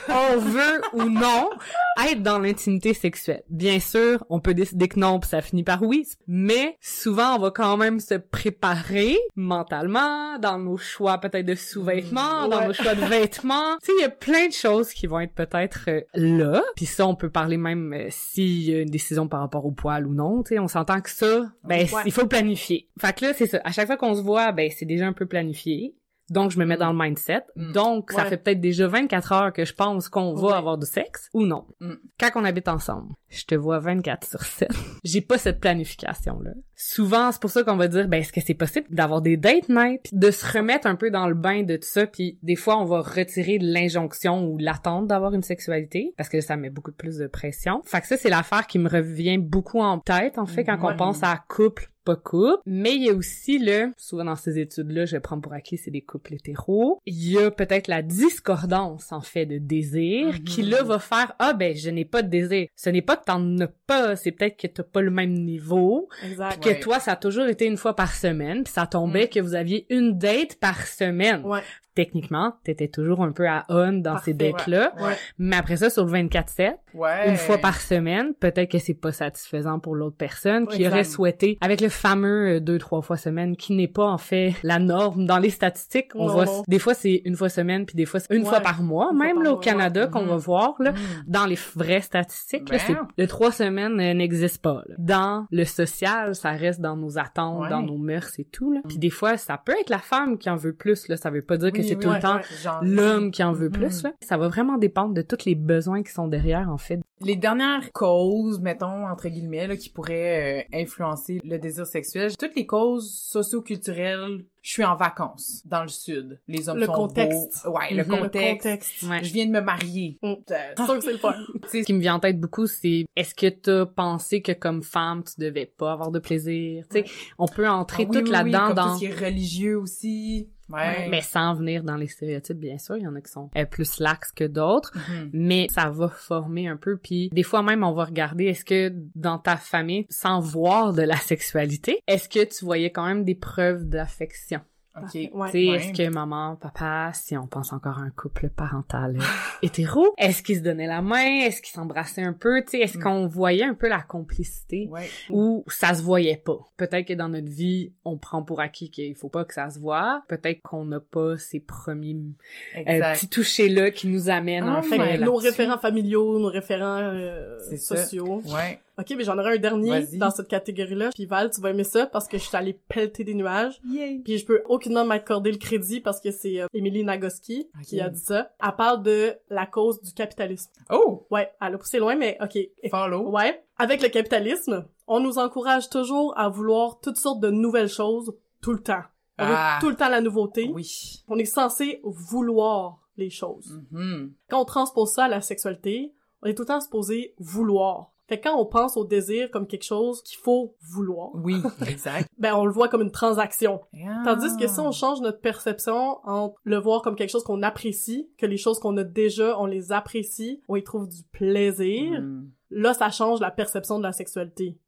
on veut ou non être dans l'intimité sexuelle. Bien sûr, on peut décider que non, puis ça finit par oui, mais souvent, on va quand même se préparer mentalement dans nos choix peut-être de sous-vêtements, dans Ouais. nos choix de vêtements. Tu sais, il y a plein de choses qui vont être peut-être euh, là. Puis ça, on peut parler même euh, s'il y a une décision par rapport au poil ou non. Tu sais, on s'entend que ça, ben, Ouais. il faut planifier. Fait que là, c'est ça. À chaque fois qu'on se voit, ben, c'est déjà un peu planifié. Donc, je me mets dans le mindset. Mm. Donc, ça fait peut-être déjà 24 heures que je pense qu'on va Ouais. avoir du sexe ou non. Mm. Quand on habite ensemble, je te vois 24 sur 7. [LAUGHS] J'ai pas cette planification-là. Souvent, c'est pour ça qu'on va dire, ben, est-ce que c'est possible d'avoir des date night, puis de se remettre un peu dans le bain de tout ça, puis des fois, on va retirer l'injonction ou l'attente d'avoir une sexualité, parce que ça met beaucoup plus de pression. Fait que ça, c'est l'affaire qui me revient beaucoup en tête, en fait, quand on pense à couple pas couple, mais il y a aussi le, souvent dans ces études-là, je prendre pour acquis, c'est des couples hétéros, il y a peut-être la discordance, en fait, de désir, Mhm. qui là va faire, ah ben, je n'ai pas de désir. Ce n'est pas que t'en as pas, c'est peut-être que t'as pas le même niveau, Exact. que Ouais. toi, ça a toujours été une fois par semaine, puis ça tombait que vous aviez une date par semaine. Ouais. Techniquement, t'étais toujours un peu à on dans Parfait, ces dates-là, Ouais. mais après ça, sur le 24-7, Ouais. une fois par semaine, peut-être que c'est pas satisfaisant pour l'autre personne qui Exact. aurait souhaité avec le fameux euh, deux trois fois semaine qui n'est pas en fait la norme dans les statistiques. On voit des fois c'est une fois semaine puis des fois c'est une fois par mois Une même par là au Canada qu'on va voir là Mm. dans les vraies statistiques Ben. le trois semaines euh, n'existe pas. là. Dans le social, ça reste dans nos attentes, dans nos mœurs et tout là. Puis des fois ça peut être la femme qui en veut plus là, ça veut pas dire que Oui, c'est oui, tout ouais, le temps ouais, l'homme qui en veut Mhm. plus là. Ça va vraiment dépendre de tous les besoins qui sont derrière en fait. Les dernières causes, mettons, entre guillemets, là, qui pourraient euh, influencer le désir sexuel, toutes les causes socio-culturelles, je suis en vacances dans le sud. Les hommes Le sont contexte. beaux. Ouais, le Mhm. Le contexte. contexte. Ouais. Je viens de me marier. Mm. Euh, C'est sûr que c'est le fun. [LAUGHS] tu sais, Ce qui me vient en tête beaucoup, c'est est-ce que t'as pensé que comme femme, tu devais pas avoir de plaisir? Tu sais, on peut entrer ah oui, tout oui, là-dedans oui, dans... tout ce qui est religieux aussi. Ouais. Mais sans venir dans les stéréotypes, bien sûr, il y en a qui sont euh, plus laxes que d'autres, Mhm. mais ça va former un peu. Puis des fois même, on va regarder, est-ce que dans ta famille, sans voir de la [LAUGHS] sexualité, est-ce que tu voyais quand même des preuves d'affection? OK. Ouais. Tu sais, Ouais. est-ce que maman, papa, si on pense encore à un couple parental euh, hétéro, [LAUGHS] est-ce qu'ils se donnaient la main? Est-ce qu'ils s'embrassaient un peu? Tu sais, est-ce Mm. qu'on voyait un peu la complicité? Ouais. Ou ça se voyait pas? Peut-être que dans notre vie, on prend pour acquis qu'il faut pas que ça se voit. Peut-être qu'on n'a pas ces premiers euh, petits touchés-là qui nous amènent Ah, en Fait fait nos référents familiaux, nos référents euh, ça. sociaux. Ouais. Ok, mais j'en aurai un dernier dans cette catégorie-là. Puis Val, tu vas aimer ça parce que je suis allée pelleter des nuages. Yay. Puis je peux aucunement m'accorder le crédit parce que c'est euh, Emily Nagoski qui a dit ça. Elle parle de la cause du capitalisme. Oh! Ouais, elle a poussé loin, mais ok. Follow. Ouais. Avec le capitalisme, on nous encourage toujours à vouloir toutes sortes de nouvelles choses tout le temps. On Ah. veut tout le temps la nouveauté. Oui. On est censé vouloir les choses. Mhm. Quand on transpose ça à la sexualité, on est tout le temps supposé vouloir. Fait que quand on pense au désir comme quelque chose qu'il faut vouloir, Oui, [LAUGHS] exact. ben on le voit comme une transaction. Ah. Tandis que si on change notre perception entre le voir comme quelque chose qu'on apprécie, que les choses qu'on a déjà, on les apprécie, on y trouve du plaisir, Mhm. là ça change la perception de la sexualité.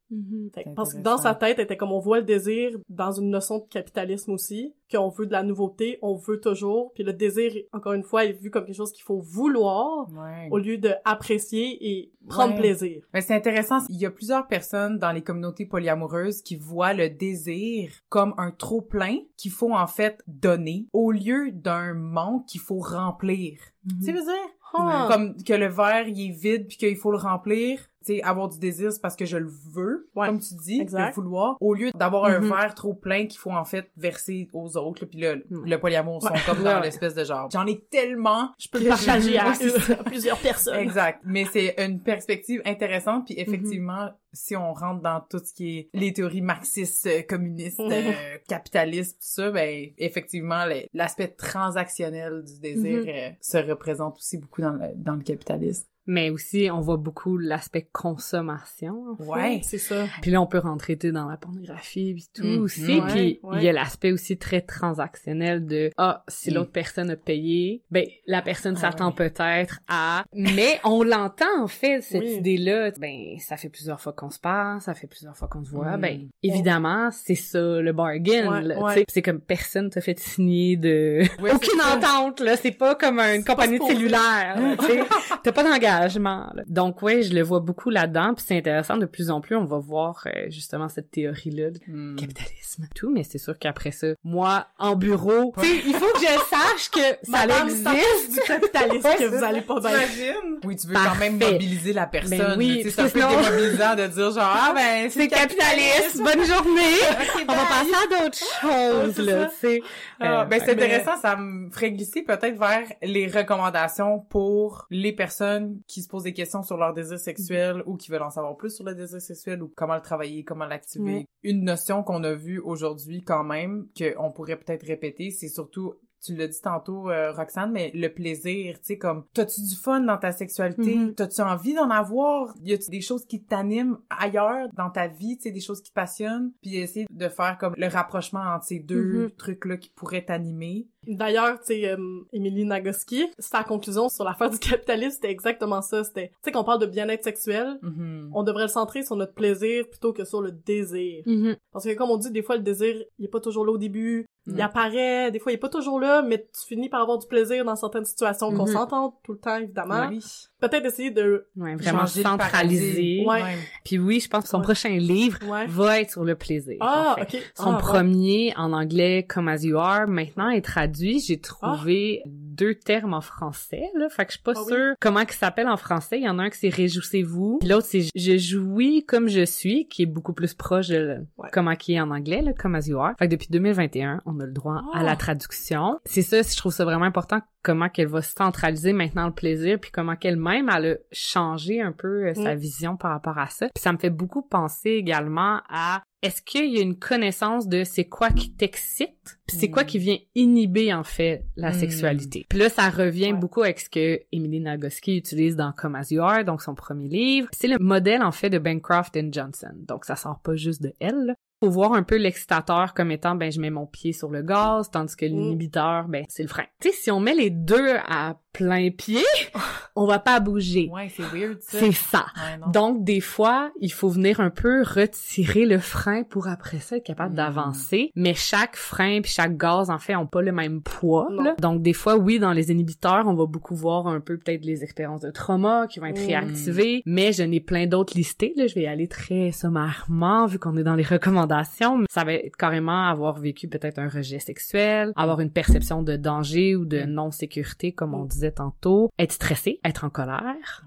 Fait que- C'est parce que dans sa tête, elle était comme on voit le désir dans une notion de capitalisme aussi, qu'on veut de la nouveauté, on veut toujours, puis le désir, encore une fois, est vu comme quelque chose qu'il faut vouloir Ouais. au lieu de apprécier et prendre Ouais. plaisir. Mais c'est intéressant, il y a plusieurs personnes dans les communautés polyamoureuses qui voient le désir comme un trop plein qu'il faut en fait donner au lieu d'un manque qu'il faut remplir. Tu sais, veux dire? Ah. Comme que le verre il est vide puis qu'il faut le remplir. Tu sais, avoir du désir c'est parce que je le veux, Ouais. comme tu dis, Exact. le vouloir, au lieu d'avoir un Mhm. verre trop plein qu'il faut en fait verser aux autres. Là. Puis là, Mm. le polyamour sont comme dans Ouais. l'espèce de genre. J'en ai tellement Je peux le partager à, à plusieurs personnes. Exact. Mais c'est une perspective intéressante. Puis effectivement, si on rentre dans tout ce qui est les théories marxistes, euh, communistes, euh, capitalistes, tout ça, ben effectivement, l'aspect transactionnel du désir Mhm. euh, se représente aussi beaucoup dans le, dans le capitalisme. Mais aussi, on voit beaucoup l'aspect consommation. en fait. Ouais. C'est ça. Puis là, on peut rentrer dans la pornographie puis tout Mhm. aussi. Ouais, puis il ouais. y a l'aspect aussi très transactionnel de ah si Mhm. l'autre personne a payé, ben la personne Ah s'attend ouais. peut-être à. Mais on l'entend en fait cette Oui. idée-là. Ben ça fait plusieurs fois qu'on se parle, ça fait plusieurs fois qu'on se voit. Mhm. Ben évidemment c'est ça le bargain. Là. C'est comme personne t'a fait signer de aucune entente là. C'est pas comme une compagnie de cellulaire. là, tu. [LAUGHS] T'as pas d'engagement. Là. Donc ouais, je le vois beaucoup là-dedans. Puis c'est intéressant de plus en plus. On va voir euh, justement cette théorie-là de Hmm. capitalisme, tout. Mais c'est sûr qu'après ça, moi en bureau, [LAUGHS] tu sais, il faut que je sache que [LAUGHS] ça existe. du capitalisme [LAUGHS] Ouais, que vous allez pas bien. T'imagines? Oui, tu veux quand même mobiliser la personne. Ben oui, c'est un peu démobilisant de dire genre, ah ben, C'est capitaliste. Bonne journée. On va passer à d'autres choses là, tu sais. Ah, Euh, ben c'est mais- intéressant, ça me ferait glisser peut-être vers les recommandations pour les personnes qui se posent des questions sur leur désir sexuel ou qui veulent en savoir plus sur le désir sexuel ou comment le travailler, comment l'activer. Une notion qu'on a vue aujourd'hui quand même, qu'on pourrait peut-être répéter, c'est surtout tu l'as dit tantôt, euh, Roxane, mais le plaisir, tu sais, comme, t'as-tu du fun dans ta sexualité? Mhm. T'as-tu envie d'en avoir? Y a-tu des choses qui t'animent ailleurs dans ta vie, tu sais, des choses qui te passionnent? Puis essayer de faire comme le rapprochement entre ces deux Mhm. trucs-là qui pourraient t'animer. D'ailleurs, tu sais, euh, Emily Nagoski, sa conclusion sur l'affaire du capitalisme, c'était exactement ça. C'était, tu sais, qu'on parle de bien-être sexuel, Mhm. on devrait le centrer sur notre plaisir plutôt que sur le désir. mhm. Parce que comme on dit, des fois, le désir, il est pas toujours là au début. Il apparaît, des fois, il est pas toujours là, mais tu finis par avoir du plaisir dans certaines situations qu'on Mhm. s'entend tout le temps, évidemment. Oui. Peut-être essayer de... Ouais, vraiment paradigme. Ouais. Puis oui, je pense que son Ouais. prochain livre Ouais. va être sur le plaisir. Ah, en fait. ok. Son Ah, premier en anglais, Come As You Are, maintenant est traduit. J'ai trouvé deux termes en français, là. Fait que je suis pas Ah oui? sûre comment il s'appelle en français. Il y en a un qui c'est Réjouissez-vous. L'autre c'est Je jouis comme je suis, qui est beaucoup plus proche de le- Ouais. comment qui est en anglais, là, Come As You Are. Fait que depuis 2021, on a le droit Ah. à la traduction. C'est ça, je trouve ça vraiment important comment qu'elle va centraliser maintenant le plaisir puis comment qu'elle-même elle a changé un peu euh, sa Mm. vision par rapport à ça. Puis ça me fait beaucoup penser également à est-ce qu'il y a une connaissance de c'est quoi qui t'excite puis c'est quoi Mm. qui vient inhiber en fait la Mm. sexualité? Puis là ça revient Ouais. beaucoup avec ce que Emily Nagoski utilise dans Come As You Are, donc son premier livre. C'est le modèle en fait de Bancroft and Johnson. Donc ça sort pas juste de elle. là. Faut voir un peu l'excitateur comme étant, ben, je mets mon pied sur le gaz, tandis que Mm. l'inhibiteur, ben, c'est le frein. Tu sais, si on met les deux à plein pied, [LAUGHS] on va pas bouger. Ouais, c'est weird, ça. C'est ça. Ouais. Donc, des fois, il faut venir un peu retirer le frein pour après ça être capable Mm. d'avancer. Mais chaque frein puis chaque gaz, en fait, ont pas le même poids. Là. Donc, des fois, oui, dans les inhibiteurs, on va beaucoup voir un peu peut-être les expériences de trauma qui vont être Mm. réactivées. Mais je n'ai plein d'autres listés. Là, je vais y aller très sommairement vu qu'on est dans les recommandations. Mais Ça va être carrément avoir vécu peut-être un rejet sexuel, avoir une perception de danger ou de non-sécurité, comme on disait tantôt, être stressé, être en colère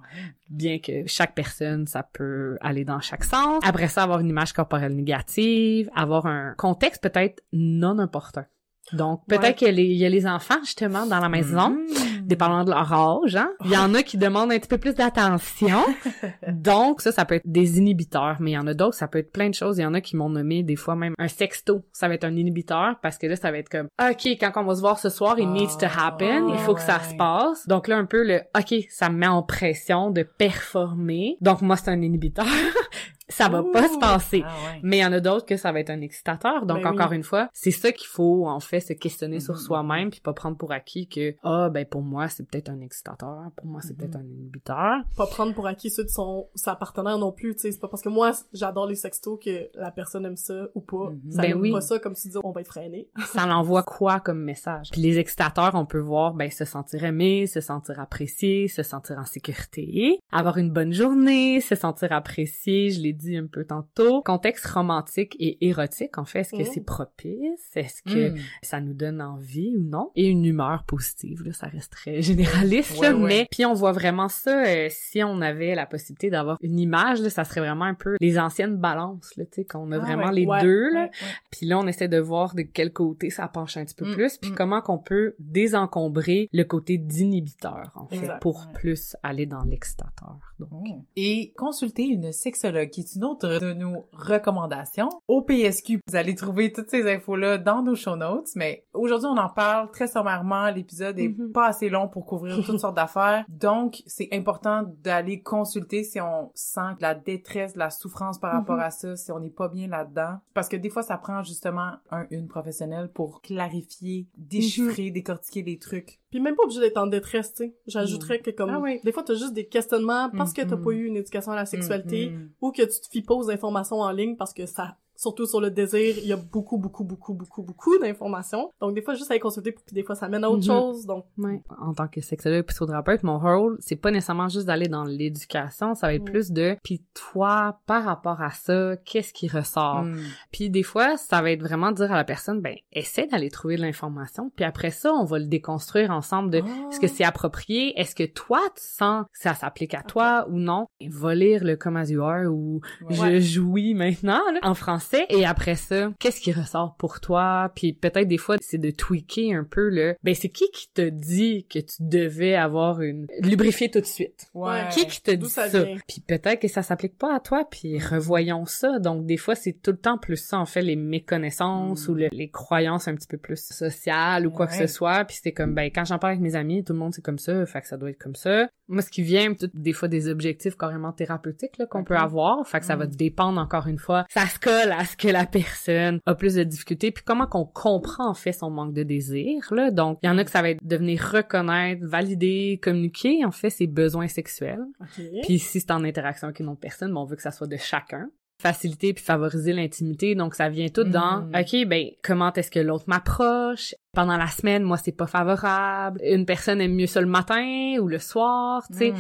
bien que chaque personne, ça peut aller dans chaque sens. Après ça, avoir une image corporelle négative, avoir un contexte peut-être non important. Donc, peut-être Ouais. qu'il y, a les- il y a les enfants, justement, dans la maison, Mhm. dépendant de leur âge, hein. Il y en a qui demandent un petit peu plus d'attention. [LAUGHS] Donc, ça, ça peut être des inhibiteurs, mais il y en a d'autres, ça peut être plein de choses. Il y en a qui m'ont nommé des fois même un sexto. Ça va être un inhibiteur parce que là, ça va être comme, OK, quand on va se voir ce soir, it needs to happen. Il faut que ça Ah, se passe. Donc là, un peu le, OK, ça me met en pression de performer. Donc moi, c'est un inhibiteur. [LAUGHS] ça va pas se passer. Ah ouais. Mais il y en a d'autres que ça va être un excitateur. Donc Ben oui. encore une fois, c'est ça qu'il faut en fait se questionner sur Mhm. soi-même puis pas prendre pour acquis que ah ben pour moi c'est peut-être un excitateur, pour moi c'est peut-être un inhibiteur. Pas prendre pour acquis ceux de son, sa partenaire non plus, tu sais. C'est pas parce que moi, j'adore les sextos que la personne aime ça ou pas. Mhm. Ça Ben aime oui. pas ça comme si tu dis on va être freiné. [LAUGHS] ça l'envoie quoi comme message? Puis les excitateurs, on peut voir ben se sentir aimé, se sentir apprécié, se sentir en sécurité, avoir une bonne journée, se sentir apprécié, je l'ai dit un peu tantôt. Contexte romantique et érotique, en fait, est-ce que Mhm. c'est propice? Est-ce que Mhm. ça nous donne envie ou non? Et une humeur positive, là, ça reste très généraliste, Ouais, là, ouais. mais puis on voit vraiment ça, euh, si on avait la possibilité d'avoir une image, là, ça serait vraiment un peu les anciennes balances, tu sais, qu'on a Ah, vraiment ouais, les deux, là. Puis là, on essaie de voir de quel côté ça penche un petit peu Mm, plus, puis mm. comment qu'on peut désencombrer le côté d'inhibiteur, en fait, Exact. pour plus aller dans l'extateur. Donc. Et consulter une sexologue, qui est une autre de nos recommandations. Au PSQ, vous allez trouver toutes ces infos-là dans nos show notes, mais aujourd'hui, on en parle très sommairement. L'épisode est Mhm. pas assez long pour couvrir toutes [LAUGHS] sortes d'affaires. Donc, c'est important d'aller consulter si on sent de la détresse, de la souffrance par rapport Mhm. à ça, si on n'est pas bien là-dedans. Parce que des fois, ça prend justement un, une professionnelle pour clarifier, déchiffrer, décortiquer les trucs. Puis même pas obligé d'être en détresse, tu sais. J'ajouterais que comme Ah oui. des fois t'as juste des questionnements parce que t'as Mhm. pas eu une éducation à la sexualité ou que tu te fies pas aux informations en ligne parce que ça surtout sur le désir, il y a beaucoup beaucoup beaucoup beaucoup beaucoup d'informations. Donc des fois juste aller consulter puis des fois ça mène à autre Mhm. chose. Donc Ouais. En tant que sexologue psychothérapeute, mon rôle, c'est pas nécessairement juste d'aller dans l'éducation, ça va être Mm. plus de puis toi par rapport à ça, qu'est-ce qui ressort? Mm. Puis des fois, ça va être vraiment dire à la personne ben essaie d'aller trouver de l'information, puis après ça, on va le déconstruire ensemble de Ah. est-ce que c'est approprié, est-ce que toi tu sens que ça s'applique à toi ou non? Et Va lire le Come As You Are ou Ouais. Je jouis maintenant là, en français et après ça, qu'est-ce qui ressort pour toi? Puis peut-être des fois c'est de tweaker un peu le ben c'est qui qui te dit que tu devais avoir une lubrifier tout de suite? Ouais. qui qui te dit ça? Puis peut-être que ça s'applique pas à toi, puis revoyons ça. Donc des fois, c'est tout le temps plus ça, en fait, les méconnaissances Mm. ou le- les croyances un petit peu plus sociales ou quoi que ce soit. Puis c'était comme, ben quand j'en parle avec mes amis, tout le monde c'est comme ça, fait que ça doit être comme ça. Moi, ce qui vient, tout- des fois, des objectifs carrément thérapeutiques là, qu'on peut avoir, fait que ça va Mm. dépendre encore une fois. Ça se colle à ce que la personne a plus de difficultés, puis comment qu'on comprend en fait son manque de désir. Là? Donc, il y en a que ça va être de venir reconnaître, valider, communiquer en fait ses besoins sexuels. OK. Puis si c'est en interaction avec une autre personne, ben, on veut que ça soit de chacun. Faciliter puis favoriser l'intimité, donc ça vient tout dans Mm. OK, ben comment est-ce que l'autre m'approche? Pendant la semaine, moi c'est pas favorable. Une personne aime mieux ça le matin ou le soir, tu sais. Mm.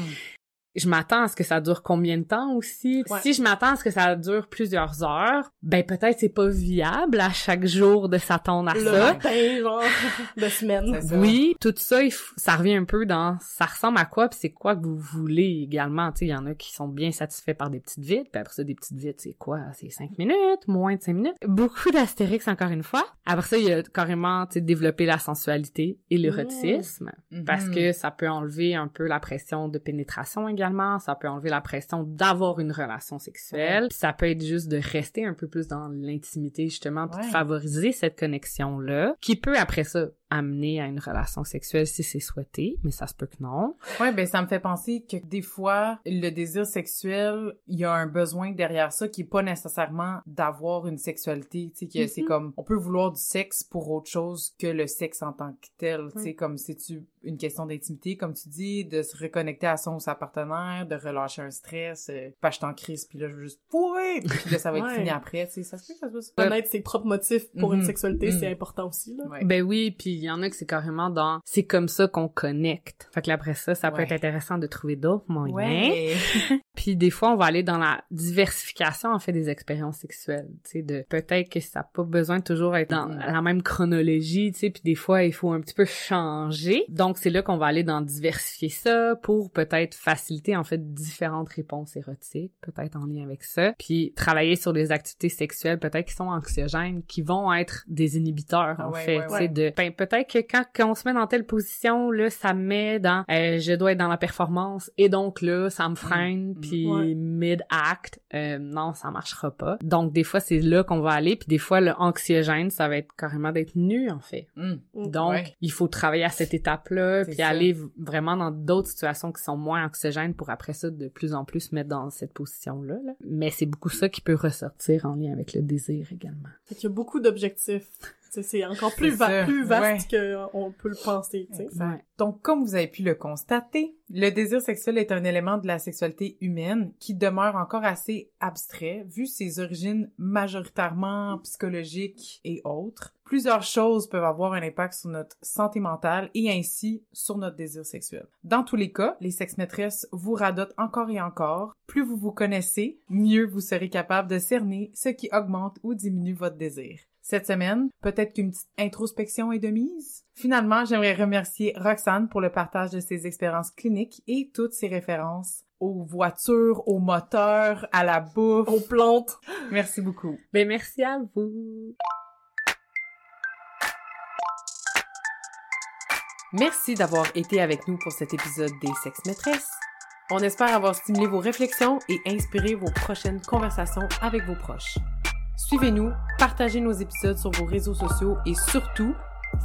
Je m'attends à ce que ça dure combien de temps aussi? Ouais. Si je m'attends à ce que ça dure plusieurs heures, ben peut-être c'est pas viable à chaque jour de s'attendre à le ça. matin genre [LAUGHS] de semaine. Oui, tout ça, il f- ça revient un peu dans ça ressemble à quoi puis c'est quoi que vous voulez également? Tu sais, il y en a qui sont bien satisfaits par des petites vites, puis après ça, des petites vites, c'est quoi? C'est cinq minutes, moins de cinq minutes? Beaucoup d'astérix encore une fois. Après ça, il y a carrément, tu sais, développer la sensualité et l'érotisme. Parce Mhm. que ça peut enlever un peu la pression de pénétration également, ça peut enlever la pression d'avoir une relation sexuelle, ça peut être juste de rester un peu plus dans l'intimité justement, puis de Ouais. favoriser cette connexion-là, qui peut après ça amener à une relation sexuelle si c'est souhaité, mais ça se peut que non. Ouais, ben ça me fait penser que des fois le désir sexuel, il y a un besoin derrière ça qui est pas nécessairement d'avoir une sexualité, tu sais que c'est Mhm. comme on peut vouloir du sexe pour autre chose que le sexe en tant que tel, tu sais comme c'est tu une question d'intimité comme tu dis, de se reconnecter à son ou sa partenaire, de relâcher un stress, euh, pas je t'en crise puis là je veux juste fourrer puis là ça va être Ouais. fini après, tu sais ça se peut que ça se passe. Connaître ses propres motifs pour une sexualité, Mhm. c'est important aussi, là. Ouais. Ben oui, puis il y en a que c'est carrément dans c'est comme ça qu'on connecte. Fait que là, après ça, ça peut Ouais. être intéressant de trouver d'autres moyens. Ouais. [LAUGHS] Puis des fois, on va aller dans la diversification en fait des expériences sexuelles, tu sais de peut-être que ça n'a pas besoin de toujours être dans Mhm. la même chronologie, tu sais, puis des fois il faut un petit peu changer. Donc c'est là qu'on va aller dans diversifier ça pour peut-être faciliter en fait différentes réponses érotiques, peut-être en lien avec ça, puis travailler sur les activités sexuelles peut-être qui sont anxiogènes, qui vont être des inhibiteurs en ouais, fait, ouais, tu sais ouais. de ben, peut-être que quand, quand on se met dans telle position là, ça me met dans euh, je dois être dans la performance et donc là ça me freine Mm. Puis Ouais. mid act euh, non ça marchera pas. Donc des fois c'est là qu'on va aller puis des fois le anxiogène ça va être carrément d'être nu en fait. Mm. Donc, Ouais. il faut travailler à cette étape-là, puis ça. aller vraiment dans d'autres situations qui sont moins anxiogènes pour après ça de plus en plus se mettre dans cette position-là. là. Mais c'est beaucoup ça qui peut ressortir en lien avec le désir également. Fait qu'il y a beaucoup d'objectifs. Tu sais, C'est encore plus, va- vaste qu'on peut le penser, tu sais. Exact. Ouais. Donc, comme vous avez pu le constater, le désir sexuel est un élément de la sexualité humaine qui demeure encore assez abstrait, vu ses origines majoritairement psychologiques et autres. Plusieurs choses peuvent avoir un impact sur notre santé mentale et ainsi sur notre désir sexuel. Dans tous les cas, les sex-maîtresses vous radotent encore et encore. Plus vous vous connaissez, mieux vous serez capable de cerner ce qui augmente ou diminue votre désir. Cette semaine, peut-être qu'une petite introspection est de mise. Finalement, j'aimerais remercier Roxane pour le partage de ses expériences cliniques et toutes ses références aux voitures, aux moteurs, à la bouffe. Aux plantes. Merci beaucoup. Ben merci à vous. Merci d'avoir été avec nous pour cet épisode des Sex Maîtresses. On espère avoir stimulé vos réflexions et inspiré vos prochaines conversations avec vos proches. Suivez-nous, partagez nos épisodes sur vos réseaux sociaux et surtout,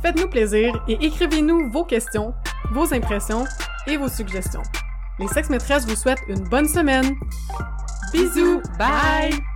Faites-nous plaisir et écrivez-nous vos questions, vos impressions et vos suggestions. Les sex maîtresses vous souhaitent une bonne semaine. Bisous! bye!